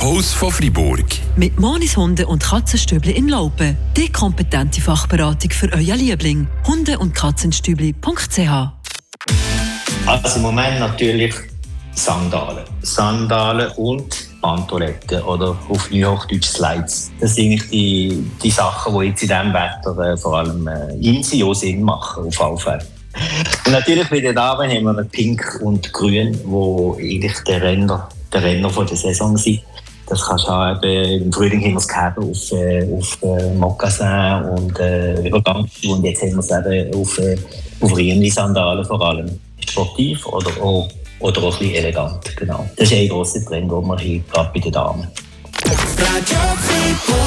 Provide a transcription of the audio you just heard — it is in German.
Pause von Fribourg. Mit Monis Hunde und Katzenstübli in Laupen. Die kompetente Fachberatung für euer Liebling. Hunde- und Katzenstübli.ch Also im Moment natürlich Sandalen. Sandalen und Pantolette oder auf Neuhochdeutsch Slides. Das sind eigentlich die, die Sachen, die jetzt in diesem Wetter äh, vor allem äh, in Sinn machen, auf alle Fälle. Und natürlich bei den Damen haben wir Pink und Grün, wo eigentlich der Renner, der Renner von der Saison sind. Das kannst du eben, im Frühling haben wir es gehabt auf, äh, auf Moccasin und äh, Übergangsschuhe und jetzt haben wir es eben auf, äh, auf Riemli-Sandalen vor allem. Sportiv oder auch, oder auch ein bisschen elegant, genau. Das ist ein grosser Trend, den wir hier gerade bei den Damen. Radio.